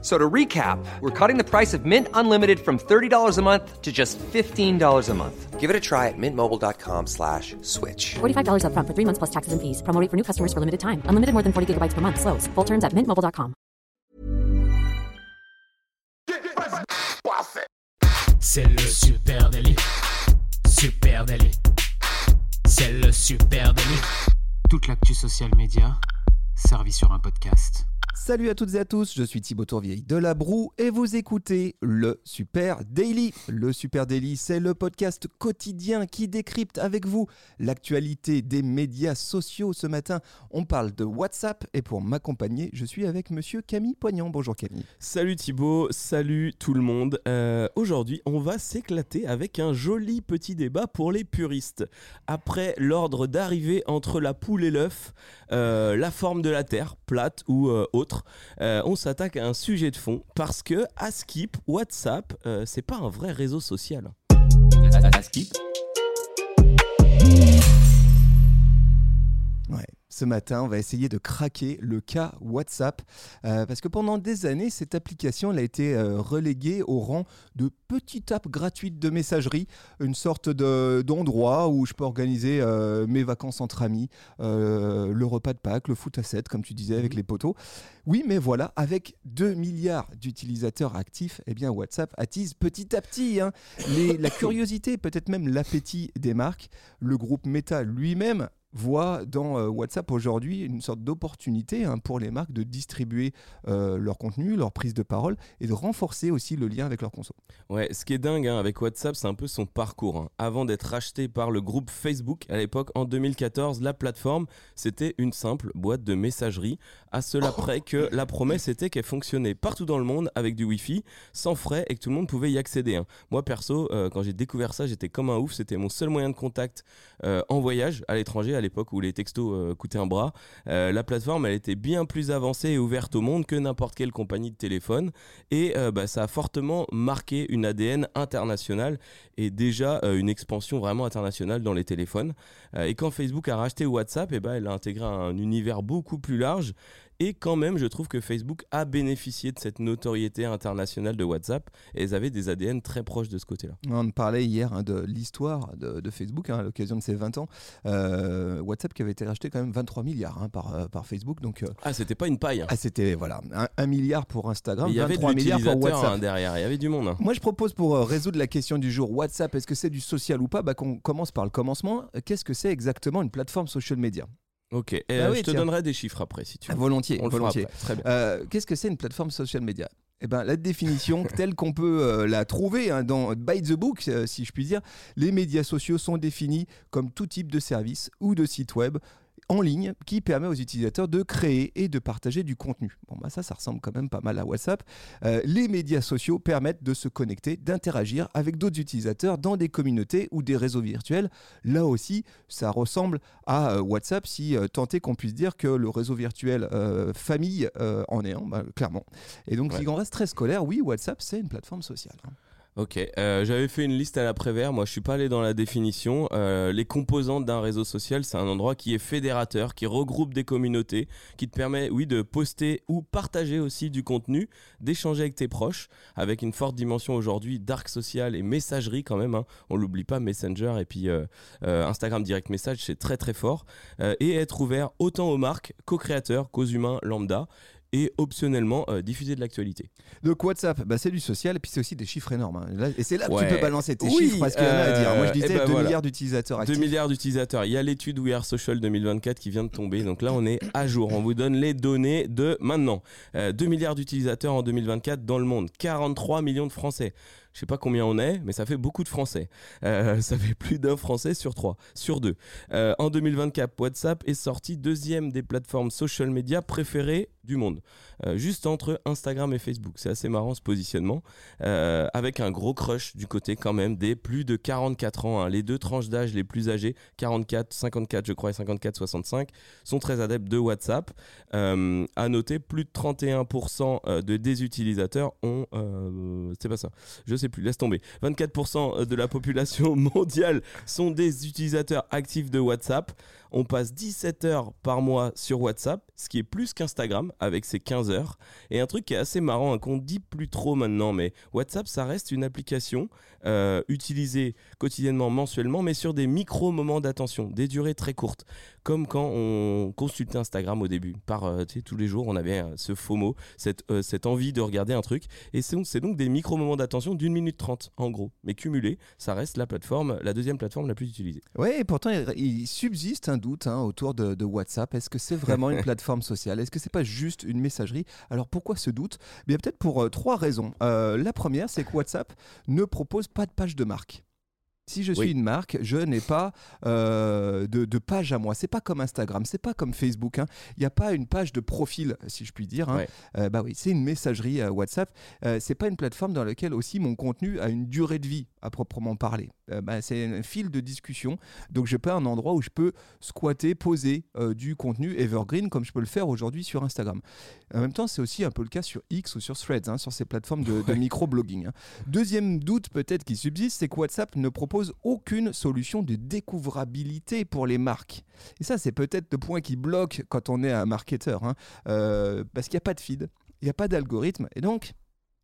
So to recap, we're cutting the price of Mint Unlimited from $30 a month to just $15 a month. Give it a try at mintmobile.com slash switch. $45 upfront for three months plus taxes and fees. Promo rate for new customers for limited time. Unlimited more than 40 gigabytes per month. Slows. Full terms at mintmobile.com. C'est le super délit. Super délit. C'est le super délit. Toute l'actu social média servie sur un podcast. Salut à toutes et à tous, je suis Thibaut Tourvieille de La Broue et vous écoutez le Super Daily. Le Super Daily, c'est le podcast quotidien qui décrypte avec vous l'actualité des médias sociaux. Ce matin, on parle de WhatsApp et pour m'accompagner, je suis avec monsieur Camille Poignant. Bonjour Camille. Salut Thibaut, salut tout le monde. Euh, Aujourd'hui, on va s'éclater avec un joli petit débat pour les puristes. Après l'ordre d'arrivée entre la poule et l'œuf, euh, la forme de la Terre, plate ou euh, autre, euh, on s'attaque à un sujet de fond parce que à Skip, WhatsApp, euh, c'est pas un vrai réseau social. Ouais. Ce matin, on va essayer de craquer le cas WhatsApp euh, parce que pendant des années, cette application elle a été euh, reléguée au rang de petite app gratuite de messagerie, une sorte de- d'endroit où je peux organiser euh, mes vacances entre amis, le repas de Pâques, le foot à 7, comme tu disais, avec les poteaux. Oui, mais voilà, avec 2 milliards d'utilisateurs actifs, eh bien WhatsApp attise petit à petit hein, les- la curiosité, peut-être même l'appétit des marques. Le groupe Meta lui-même voit dans euh, WhatsApp aujourd'hui une sorte d'opportunité hein, pour les marques de distribuer euh, leur contenu, leur prise de parole et de renforcer aussi le lien avec leur conso. Ouais, ce qui est dingue hein, avec WhatsApp, c'est un peu son parcours. hein. Avant d'être racheté par le groupe Facebook, à l'époque, en 2014, la plateforme, c'était une simple boîte de messagerie. À cela près que la promesse était qu'elle fonctionnait partout dans le monde avec du Wi-Fi, sans frais et que tout le monde pouvait y accéder. Moi, perso, euh, quand j'ai découvert ça, j'étais comme un ouf. C'était mon seul moyen de contact euh, en voyage à l'étranger, à l'époque où les textos euh, coûtaient un bras. Euh, la plateforme, elle était bien plus avancée et ouverte au monde que n'importe quelle compagnie de téléphone. Et euh, bah, ça a fortement marqué une ADN internationale et déjà une expansion vraiment internationale dans les téléphones. Et quand Facebook a racheté WhatsApp, et ben elle a intégré un univers beaucoup plus large. Et quand même, je trouve que Facebook a bénéficié de cette notoriété internationale de WhatsApp et elles avaient des ADN très proches de ce côté-là. On parlait hier hein, de l'histoire de, de Facebook hein, à l'occasion de ses 20 ans. Euh, WhatsApp qui avait été racheté quand même 23 milliards hein, par, euh, par Facebook. Donc, euh, Ah, c'était pas une paille. ah, c'était voilà, un, un milliard pour Instagram, Il y avait de 23 milliards pour WhatsApp. derrière, il y avait du monde. Moi, je propose pour résoudre la question du jour WhatsApp, est-ce que c'est du social ou pas? Bah, Qu'on commence par le commencement. Qu'est-ce que c'est exactement une plateforme social media? Ok, et, Bah euh, oui, je te tiens. donnerai des chiffres après si tu veux. Volontiers, On volontiers. après. Très bien. Euh, Qu'est-ce que c'est une plateforme social media? Eh ben, la définition telle qu'on peut euh, la trouver hein, dans By the Book, si je puis dire, les médias sociaux sont définis comme tout type de service ou de site web en ligne qui permet aux utilisateurs de créer et de partager du contenu. Bon, bah ça, ça ressemble quand même pas mal à WhatsApp. Euh, les médias sociaux permettent de se connecter, d'interagir avec d'autres utilisateurs dans des communautés ou des réseaux virtuels. Là aussi, ça ressemble à euh, WhatsApp, si euh, tant est qu'on puisse dire que le réseau virtuel famille en est un, bah, clairement. Et donc, Ouais. si on reste très scolaire, oui, WhatsApp, c'est une plateforme sociale. hein. Ok, euh, j'avais fait une liste à l'après-vert, moi je suis pas allé dans la définition. Euh, les composantes d'un réseau social, c'est un endroit qui est fédérateur, qui regroupe des communautés, qui te permet, oui, de poster ou partager aussi du contenu, d'échanger avec tes proches, avec une forte dimension aujourd'hui dark social et messagerie quand même. hein. On l'oublie pas, Messenger et puis euh, Instagram Direct Message, c'est très très fort. Et être ouvert autant aux marques qu'aux créateurs, qu'aux humains lambda. Et optionnellement euh, diffuser de l'actualité. Donc WhatsApp, bah, c'est du social et puis c'est aussi des chiffres énormes. hein. Là- et c'est là que tu peux balancer tes Oui, chiffres parce qu'il y en a à dire. Moi je euh, disais eh ben 2 voilà. milliards d'utilisateurs 2 actifs. milliards d'utilisateurs. Il y a l'étude We Are Social 2024 qui vient de tomber. Donc là, on est à jour. On vous donne les données de maintenant. Euh, 2 milliards d'utilisateurs en 2024 dans le monde. 43 millions de Français. Je sais pas combien on est, mais ça fait beaucoup de Français. Euh, ça fait plus d'un Français sur trois, sur deux. Euh, en 2024, WhatsApp est sorti deuxième des plateformes social media préférées du monde, euh, juste entre Instagram et Facebook. C'est assez marrant ce positionnement, avec un gros crush du côté quand même des plus de 44 ans. hein. Les deux tranches d'âge les plus âgées, 44, 54 je crois et 54, 65, sont très adeptes de WhatsApp. À noter, plus de 31% euh, de des utilisateurs ont... c'est pas ça, je sais plus, laisse tomber. 24% de la population mondiale sont des utilisateurs actifs de WhatsApp. On passe 17 heures par mois sur WhatsApp, ce qui est plus qu'Instagram avec ses 15 heures. Et un truc qui est assez marrant, hein, qu'on dit plus trop maintenant, mais WhatsApp, ça reste une application euh, utilisée quotidiennement, mensuellement, mais sur des micro-moments d'attention, des durées très courtes. Comme quand on consultait Instagram au début. Par euh, tous les jours, on avait euh, ce FOMO, cette, cette envie de regarder un truc. Et c'est donc des micro-moments d'attention d'une minute trente, en gros. Mais cumulés, ça reste la plateforme, la deuxième plateforme la plus utilisée. Oui, et pourtant, il, subsiste un doute hein, autour de, de WhatsApp. Est-ce que c'est vraiment une plateforme sociale? Est-ce que c'est pas juste une messagerie? Alors pourquoi ce doute? Bien peut-être pour euh, trois raisons. Euh, la première, c'est que WhatsApp ne propose pas de page de marque. Si je suis Oui. une marque, je n'ai pas euh, de, de page à moi. C'est pas comme Instagram, c'est pas comme Facebook. hein. Il n'y a pas une page de profil, si je puis dire. hein. Ouais. Euh, bah oui, c'est une messagerie euh, WhatsApp. C'est pas une plateforme dans laquelle aussi mon contenu a une durée de vie à proprement parler. Bah, c'est un fil de discussion. Donc j'ai pas un endroit où je peux squatter, poser du contenu evergreen comme je peux le faire aujourd'hui sur Instagram. En même temps, c'est aussi un peu le cas sur X ou sur Threads, hein, sur ces plateformes de, de micro-blogging. Deuxième doute peut-être qui subsiste, c'est que WhatsApp ne propose aucune solution de découvrabilité pour les marques. Et ça, c'est peut-être le point qui bloque quand on est un marketeur, hein. Euh, parce qu'il n'y a pas de feed, il n'y a pas d'algorithme, et donc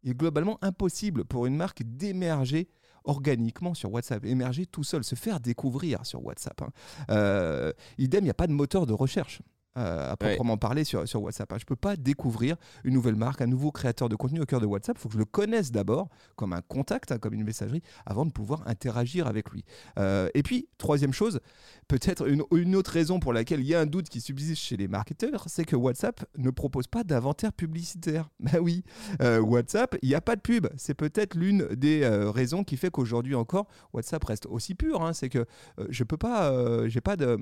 il est globalement impossible pour une marque d'émerger organiquement sur WhatsApp, émerger tout seul, se faire découvrir sur WhatsApp. hein. Euh, idem, il n'y a pas de moteur de recherche. Euh, à proprement parler sur, sur WhatsApp. hein. Je ne peux pas découvrir une nouvelle marque, un nouveau créateur de contenu au cœur de WhatsApp. Il faut que je le connaisse d'abord comme un contact, hein, comme une messagerie, avant de pouvoir interagir avec lui. Euh, et puis, troisième chose, peut-être une, une autre raison pour laquelle il y a un doute qui subsiste chez les marketeurs, c'est que WhatsApp ne propose pas d'inventaire publicitaire. Ben oui, euh, WhatsApp, il n'y a pas de pub. C'est peut-être l'une des euh, raisons qui fait qu'aujourd'hui encore, WhatsApp reste aussi pur. hein. C'est que je peux pas, j'ai pas de,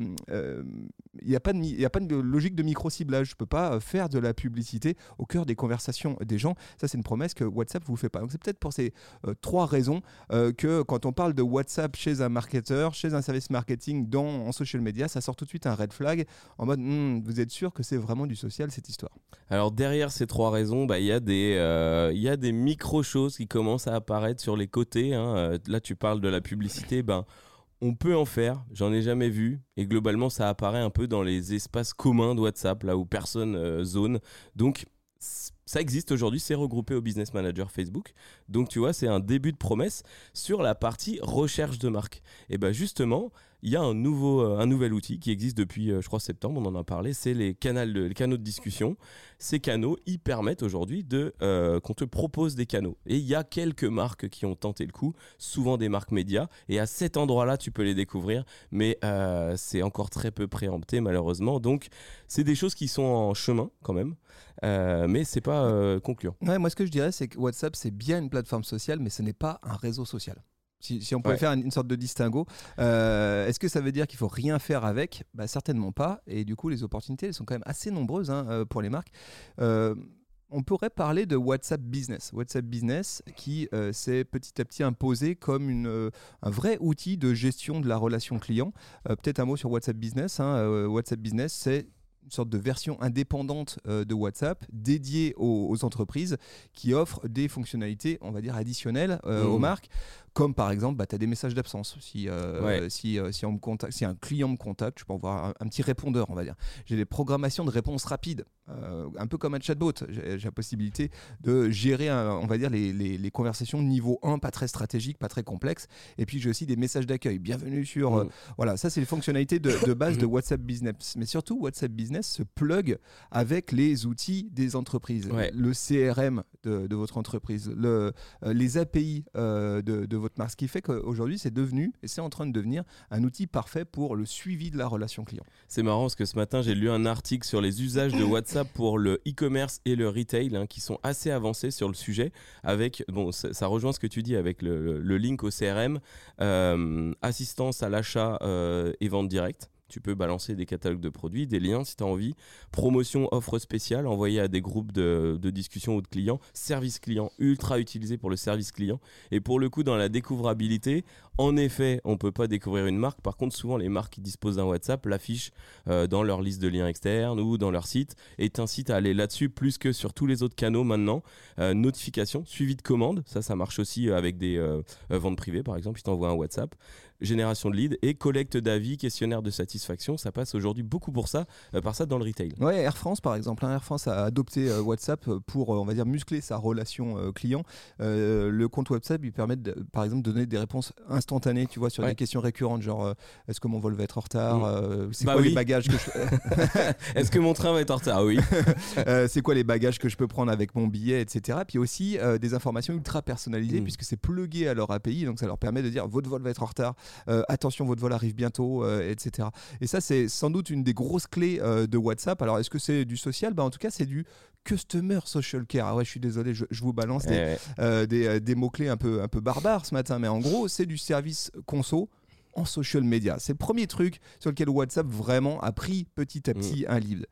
il n'y a pas de, y a pas de logique de micro ciblage. Je peux pas euh, faire de la publicité au cœur des conversations des gens. Ça, c'est une promesse que WhatsApp vous fait pas. Donc c'est peut-être pour ces euh, trois raisons euh, que quand on parle de WhatsApp chez un marketeur, chez un service marketing, dans en social media, ça sort tout de suite un red flag en mode Hmm, vous êtes sûr que c'est vraiment du social cette histoire? Alors derrière ces trois raisons, bah, il y a des, euh, des micro-choses qui commencent à apparaître sur les côtés. hein. Là, tu parles de la publicité, ben, on peut en faire, j'en ai jamais vu. Et globalement, ça apparaît un peu dans les espaces communs de WhatsApp, là où personne euh, zone. Donc, ça existe aujourd'hui, c'est regroupé au Business Manager Facebook. Donc, tu vois, c'est un début de promesse sur la partie recherche de marque. Et ben justement, il y a un, nouveau, euh, un nouvel outil qui existe depuis, euh, je crois, septembre, on en a parlé, c'est les, canaux de discussion. Ces canaux, ils permettent aujourd'hui euh, qu'on te propose des canaux. Et il y a quelques marques qui ont tenté le coup, souvent des marques médias, et à cet endroit-là, tu peux les découvrir, mais c'est encore très peu préempté, malheureusement. Donc, c'est des choses qui sont en chemin, quand même, euh, mais c'est pas concluant. Moi, ce que je dirais, c'est que WhatsApp, c'est bien une plateforme sociale, mais ce n'est pas un réseau social. Si, si on pouvait Ouais. faire une, une sorte de distinguo, euh, est-ce que ça veut dire qu'il faut rien faire avec? Bah, Certainement pas. Et du coup, les opportunités elles sont quand même assez nombreuses hein, euh, pour les marques. Euh, on pourrait parler de WhatsApp Business. WhatsApp Business qui euh, s'est petit à petit imposé comme une, euh, un vrai outil de gestion de la relation client. Euh, Peut-être un mot sur WhatsApp Business. hein. WhatsApp Business, c'est une sorte de version indépendante de WhatsApp dédiée aux, aux entreprises qui offre des fonctionnalités, on va dire, additionnelles euh, Mmh. aux marques. Comme par exemple, tu as des messages d'absence. Si, euh, Ouais. si, euh, si, on me contacte, si un client me contacte, je peux envoyer un, un petit répondeur, on va dire. J'ai des programmations de réponse rapide, euh, un peu comme un chatbot. J'ai la possibilité de gérer, un- on va dire, les, les- les conversations niveau 1, pas très stratégique, pas très complexe. Et puis j'ai aussi des messages d'accueil. Bienvenue sur. euh, Mm. voilà, ça c'est les fonctionnalités de, de base de WhatsApp Business. Mais surtout, WhatsApp Business se plug avec les outils des entreprises. Ouais. Le CRM de, de votre entreprise, le, euh, les API euh, de, de votre marque. Ce qui fait qu'aujourd'hui, c'est devenu, et c'est en train de devenir, un outil parfait pour le suivi de la relation client. C'est marrant parce que ce matin, j'ai lu un article sur les usages de WhatsApp pour le e-commerce et le retail hein, qui sont assez avancés sur le sujet. Avec, bon, ça, rejoint ce que tu dis avec le, le link au CRM, euh, assistance à l'achat euh, et vente directe. Tu peux balancer des catalogues de produits, des liens si tu as envie. Promotion, offre spéciale envoyée à des groupes de, discussion ou de clients. Service client, ultra utilisé pour le service client. Et pour le coup, dans la découvrabilité, en effet, on peut pas découvrir une marque. Par contre, souvent, les marques qui disposent d'un WhatsApp l'affichent euh, dans leur liste de liens externes ou dans leur site et t'incitent à aller là-dessus plus que sur tous les autres canaux maintenant. Euh, notification, suivi de commande, ça, ça marche aussi avec des euh, ventes privées, par exemple. Ils t'envoient un WhatsApp génération de leads et collecte d'avis, questionnaire de satisfaction. Ça passe aujourd'hui beaucoup pour ça, euh, par ça dans le retail. Ouais, Air France par exemple. hein, Air France a adopté euh, WhatsApp pour, euh, on va dire, muscler sa relation client. Euh, le compte WhatsApp lui permet, de, par exemple, de donner des réponses instantanées, tu vois, sur Ouais. des questions récurrentes, genre euh, est-ce que mon vol va être en retard Mm. Euh, C'est Bah quoi oui. les bagages que je... Est-ce que mon train va être en retard? Ah Oui. C'est quoi les bagages que je peux prendre avec mon billet, etc. Puis aussi des informations ultra personnalisées Mm. puisque c'est plugué à leur API, donc ça leur permet de dire votre vol va être en retard, attention votre vol arrive bientôt, euh, etc. Et ça c'est sans doute une des grosses clés euh, de WhatsApp. Alors est-ce que c'est du social? Bah, En tout cas c'est du customer social care. Ah ouais, je suis désolé, je, je vous balance des, Eh, euh, des, euh, des mots-clés un peu, un peu barbares ce matin, mais en gros, c'est du service conso en social media. C'est le premier truc sur lequel WhatsApp vraiment a pris petit à petit un lead.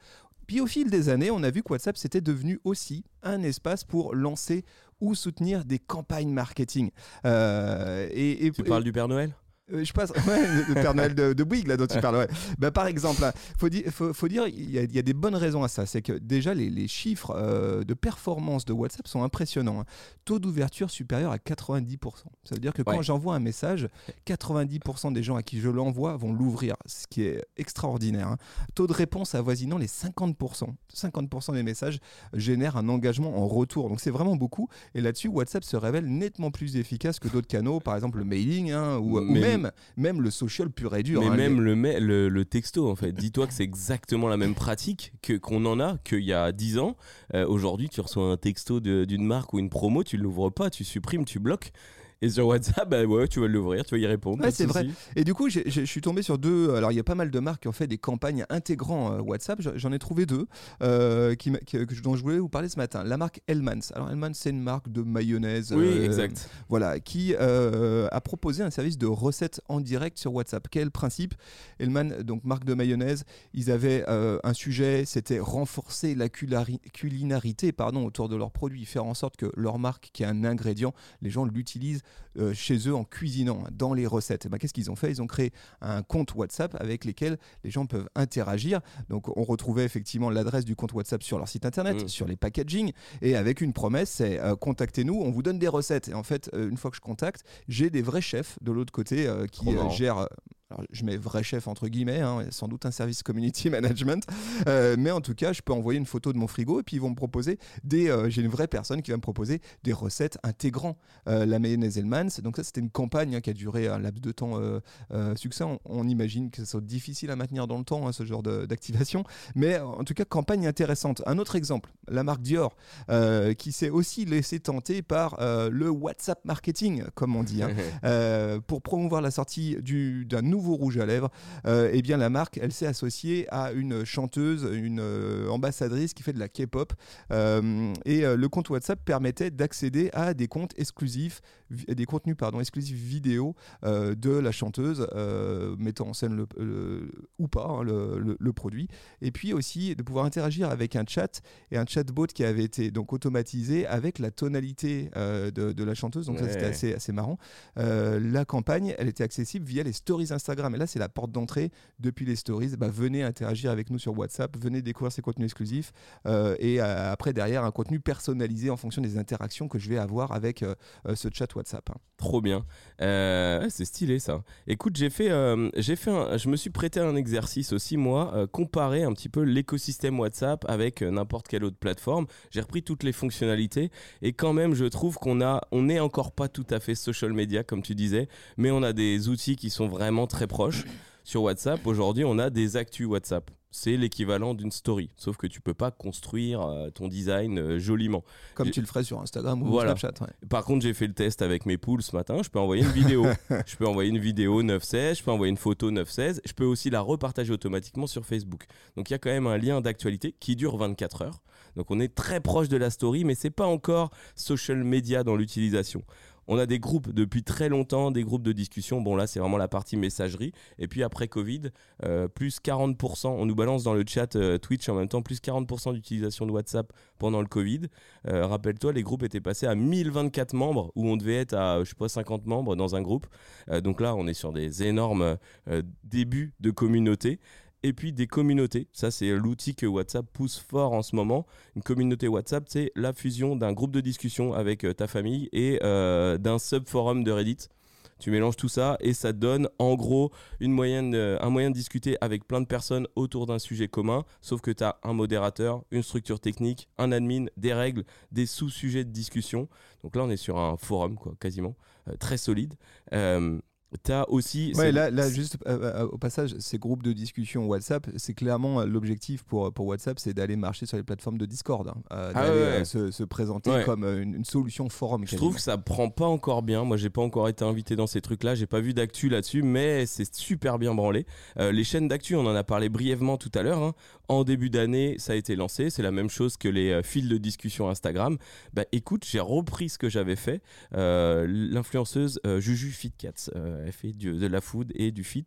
Puis au fil des années, on a vu que WhatsApp c'était devenu aussi un espace pour lancer ou soutenir des campagnes marketing. Euh, et, et- tu parles du Père Noël? Euh, je passe, ouais, le Père Noël de, de Bouygues, là, dont tu parles. Ouais. Bah, par exemple, il faut, di- faut, faut dire, il y, a- il y a des bonnes raisons à ça. C'est que déjà, les, les chiffres euh, de performance de WhatsApp sont impressionnants. hein. Taux d'ouverture supérieur à 90%. Ça veut dire que quand Ouais. j'envoie un message, 90% des gens à qui je l'envoie vont l'ouvrir, ce qui est extraordinaire. hein. Taux de réponse avoisinant les 50%. 50% des messages génèrent un engagement en retour. Donc c'est vraiment beaucoup. Et là-dessus, WhatsApp se révèle nettement plus efficace que d'autres canaux, par exemple le mailing hein, ou, ou Mais- même, même le social pur et dur. Mais hein, même les- le, le, le texto, en fait. Dis-toi que c'est exactement la même pratique que qu'on en a qu'il y a 10 ans. Euh, Aujourd'hui, tu reçois un texto d'une marque ou une promo, tu l'ouvres pas, tu supprimes, tu bloques. Et sur WhatsApp, bah ouais, tu vas l'ouvrir, tu vas y répondre. Ouais, c'est vrai. Et du coup, je suis tombé sur deux. Alors, il y a pas mal de marques qui ont fait des campagnes intégrant euh, WhatsApp. J'en- ai trouvé deux euh, qui, dont je voulais vous parler ce matin. La marque Hellmann's. Alors, Hellmann's, c'est une marque de mayonnaise. Oui, euh, exact. Voilà, qui a proposé un service de recettes en direct sur WhatsApp. Quel principe? Hellman, donc marque de mayonnaise, ils avaient un sujet, c'était renforcer la culinarité pardon, autour de leurs produits, faire en sorte que leur marque, qui est un ingrédient, les gens l'utilisent euh, chez eux en cuisinant, dans les recettes. Et ben, Qu'est-ce qu'ils ont fait? Ils ont créé un compte WhatsApp avec lesquels les gens peuvent interagir. Donc on retrouvait effectivement l'adresse du compte WhatsApp sur leur site internet, Mm. sur les packaging, et avec une promesse, c'est euh, contactez-nous, on vous donne des recettes. Et en fait, euh, une fois que je contacte, j'ai des vrais chefs de l'autre côté qui gèrent. Alors, je mets vrai chef entre guillemets, hein, sans doute un service community management, Euh, mais en tout cas, je peux envoyer une photo de mon frigo et puis ils vont me proposer des. euh, J'ai une vraie personne qui va me proposer des recettes intégrant euh, la mayonnaise Hellmann's. Donc ça, c'était une campagne hein, qui a duré un laps de temps succès. On, on imagine que ça soit difficile à maintenir dans le temps hein, ce genre d'activation, mais en tout cas, campagne intéressante. Un autre exemple, la marque Dior, qui s'est aussi laissé tenter par le WhatsApp marketing, comme on dit. pour promouvoir la sortie du- d'un nouveau rouge à lèvres, euh, eh bien la marque, elle s'est associée à une chanteuse, une euh, ambassadrice qui fait de la K-pop, Euh, et euh, le compte WhatsApp permettait d'accéder à des comptes exclusifs, des contenus pardon exclusifs vidéo de la chanteuse, mettant en scène le, le- ou pas hein, le, produit, et puis aussi de pouvoir interagir avec un chat et un chatbot qui avait été donc automatisé avec la tonalité de, de la chanteuse, donc ça c'était assez, assez marrant. La campagne, elle était accessible via les stories Instagram. Et là, c'est la porte d'entrée depuis les stories. Bah, venez interagir avec nous sur WhatsApp, venez découvrir ces contenus exclusifs. Euh, et euh, après, derrière, un contenu personnalisé en fonction des interactions que je vais avoir avec euh, ce chat WhatsApp. hein. Trop bien. C'est stylé ça. Écoute, j'ai fait, j'ai fait un- je me suis prêté à un exercice aussi, moi, comparer un petit peu l'écosystème WhatsApp avec n'importe quelle autre plateforme. J'ai repris toutes les fonctionnalités et quand même, je trouve qu'on a, on n'est encore pas tout à fait social media, comme tu disais, mais on a des outils qui sont vraiment très proches. Sur WhatsApp, aujourd'hui, on a des actus WhatsApp. C'est l'équivalent d'une story, sauf que tu peux pas construire euh, ton design euh, joliment. Comme tu le ferais sur Instagram ou Voilà. Snapchat. ouais. Par contre, j'ai fait le test avec mes poules ce matin. Je peux envoyer une vidéo. je peux envoyer une vidéo 9.16, je peux envoyer une photo 9.16. Je peux aussi la repartager automatiquement sur Facebook. Donc il y a quand même un lien d'actualité qui dure 24 heures. Donc on est très proche de la story, mais c'est pas encore social media dans l'utilisation. On a des groupes depuis très longtemps, des groupes de discussion. Bon là, c'est vraiment la partie messagerie. Et puis après Covid, euh, plus 40%. On nous balance dans le chat euh, Twitch en même temps, plus 40% d'utilisation de WhatsApp pendant le Covid. Euh, Rappelle-toi, les groupes étaient passés à 1024 membres, où on devait être à, je sais pas, 50 membres dans un groupe. Donc là, on est sur des énormes débuts de communauté. Et puis des communautés, ça c'est l'outil que WhatsApp pousse fort en ce moment. Une communauté WhatsApp, c'est la fusion d'un groupe de discussion avec euh, ta famille et euh, d'un subforum de Reddit. Tu mélanges tout ça et ça donne en gros une moyenne, euh, un moyen de discuter avec plein de personnes autour d'un sujet commun, sauf que tu as un modérateur, une structure technique, un admin, des règles, des sous-sujets de discussion. Donc là, on est sur un forum, quoi, quasiment, très solide. Tu as aussi. Ouais, là, là, juste euh, euh, au passage, ces groupes de discussion WhatsApp, c'est clairement euh, l'objectif pour, pour WhatsApp, c'est d'aller marcher sur les plateformes de Discord, hein, euh, Ah d'aller ouais, ouais. se, se présenter Ouais. comme une, une solution forum. Je trouve que ça prend pas encore bien. Moi, j'ai pas encore été invité dans ces trucs-là. J'ai pas vu d'actu là-dessus, mais c'est super bien branlé. Euh, les chaînes d'actu, on en a parlé brièvement tout à l'heure. hein. En début d'année, ça a été lancé. C'est la même chose que les fils de discussion Instagram. Bah, écoute, j'ai repris ce que j'avais fait. L'influenceuse Juju Fitcats, elle fait du- de la food et du fit.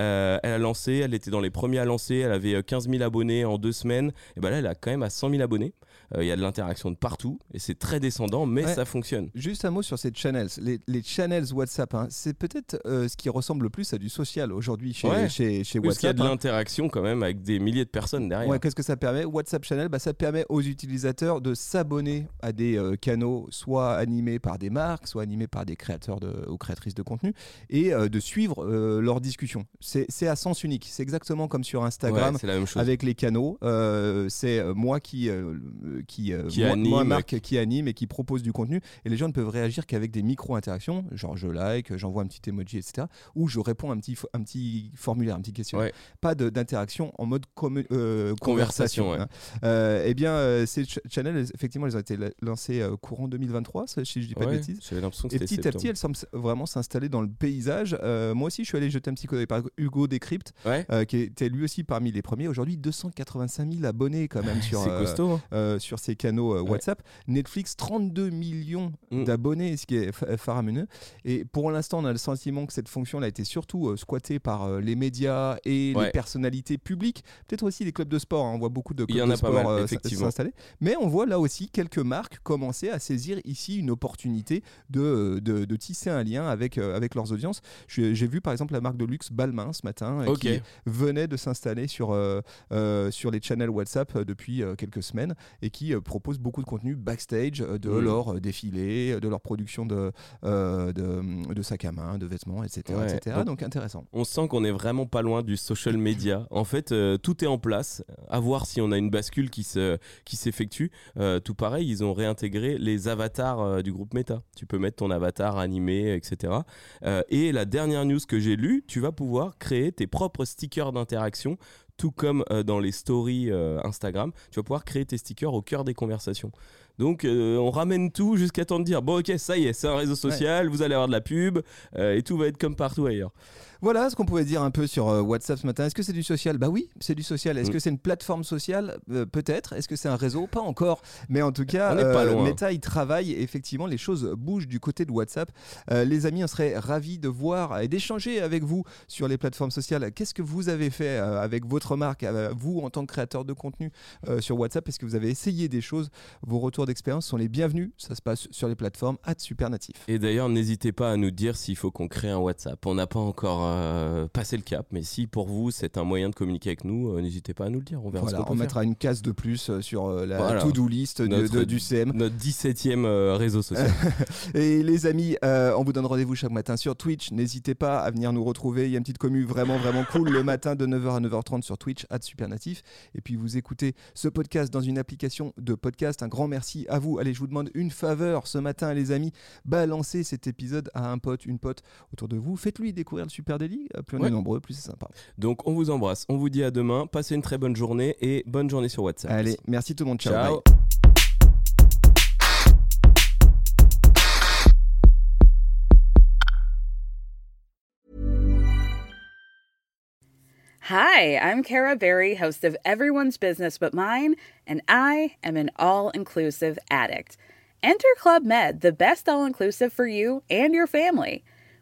Euh, elle a lancé, elle était dans les premiers à lancer. Elle avait euh, 15 000 abonnés en deux semaines. Et ben là, elle a quand même à 100 000 abonnés. Euh, Il y a de l'interaction de partout et c'est très descendant, mais Ouais. ça fonctionne. Juste un mot sur ces channels. Les, les channels WhatsApp, hein, c'est peut-être euh, ce qui ressemble le plus à du social aujourd'hui chez, Ouais. chez, chez Parce qu'il y a WhatsApp. de hein. l'interaction quand même avec des milliers de personnes derrière. Ouais, Qu'est-ce que ça permet? WhatsApp Channel, bah, ça permet aux utilisateurs de s'abonner à des euh, canaux soit animés par des marques, soit animés par des créateurs de, ou créatrices de contenu, et euh, de suivre euh, leurs discussions. C'est à sens unique. C'est exactement comme sur Instagram. Ouais, c'est la même chose. avec les canaux, Euh, c'est moi qui qui, Qui moi, anime, moi, Marc qui anime et qui propose du contenu et les gens ne peuvent réagir qu'avec des micro interactions, genre je like, j'envoie un petit emoji, etc. Ou je réponds à un petit un petit formulaire, un petit questionnaire. Ouais. Pas d'interaction en mode euh, Conversation, conversation. ouais. hein. Euh, eh bien, euh, ces ch- channels, effectivement, ils ont été la- lancés euh, courant 2023, ça, si je dis pas de bêtises. Et petit à petit, elles semblent vraiment s'installer dans le paysage. Euh, moi aussi, je suis allé jeter un petit coup d'œil par Hugo Décrypte, Ouais. euh, qui était lui aussi parmi les premiers. Aujourd'hui, 285 000 abonnés quand même sur, euh, costaud. hein. sur ces canaux Ouais. WhatsApp. Netflix, 32 millions Mm. d'abonnés, ce qui est fa- faramineux. Et pour l'instant, on a le sentiment que cette fonction a été surtout squattée par les médias et les personnalités publiques. Peut-être aussi les clubs de sport. hein. On voit beaucoup de Il y clubs en de a pas sport mal, s- effectivement. s'installer. Mais on voit là aussi quelques marques commencer à saisir ici une opportunité de, de, de tisser un lien avec, avec leurs audiences. J'ai vu par exemple la marque de luxe Balmain ce matin euh, qui venait de s'installer sur, euh, euh, sur les channels WhatsApp depuis quelques semaines et qui propose beaucoup de contenu backstage de leur défilé, de leur production de, de, de sacs à main, de vêtements, etc. Ouais. etc. Donc- Donc intéressant. On sent qu'on est vraiment pas loin du social media. En fait, euh, tout est en place. À voir si on a une bascule qui se qui s'effectue. Euh, tout pareil, ils ont réintégré les avatars euh, du groupe Meta. Tu peux mettre ton avatar animé, etc. Euh, la dernière news que j'ai lue, tu vas pouvoir créer tes propres stickers d'interaction. Tout comme euh, dans les stories euh, Instagram, tu vas pouvoir créer tes stickers au cœur des conversations. Donc euh, on ramène tout jusqu'à temps de dire bon ok ça y est c'est un réseau social, vous allez avoir de la pub et tout va être comme partout ailleurs. Voilà ce qu'on pouvait dire un peu sur euh, WhatsApp ce matin. Est-ce que c'est du social? Bah oui, c'est du social. Est-ce Mm. que c'est une plateforme sociale? Euh, Peut-être. Est-ce que c'est un réseau? Pas encore. Mais en tout cas, loin. Meta y travaille effectivement les choses bougent du côté de WhatsApp. Euh, les amis, on serait ravis de voir et d'échanger avec vous sur les plateformes sociales. Qu'est-ce que vous avez fait euh, avec votre marque, euh, vous en tant que créateur de contenu euh, sur WhatsApp? Est-ce que vous avez essayé des choses? Vos retours d'expérience sont les bienvenus. Ça se passe sur les plateformes @supernatif. Et d'ailleurs, n'hésitez pas à nous dire s'il faut qu'on crée un WhatsApp. On n'a pas encore euh, passé le cap, mais si pour vous c'est un moyen de communiquer avec nous, euh, n'hésitez pas à nous le dire. On verra Voilà, ce qu'on on peut mettra une case de plus euh, sur la Voilà. to-do list de- Notre- de- du CM. Notre 17e euh, réseau social. Et les amis, on vous donne rendez-vous chaque matin sur Twitch. N'hésitez pas à venir nous retrouver. Il y a une petite commu vraiment, vraiment cool le matin de 9h à 9h30 sur Twitch, à Supernatif. Et puis vous écoutez ce podcast dans une application de podcast. Un grand merci à vous. Allez, je vous demande une faveur ce matin, les amis. Balancez cet épisode à un pote, une pote autour de vous. Faites-lui découvrir le Super Daily. Euh, Plus on Ouais. est nombreux, plus c'est sympa. Donc on vous embrasse, on vous dit à demain, passez une très bonne journée et bonne journée sur WhatsApp. Allez, merci tout le monde. Ciao. ciao. bye. Hi, I'm Kara Berry, host of Everyone's Business But Mine, and I am an all inclusive addict. Enter Club Med, the best all inclusive for you and your family.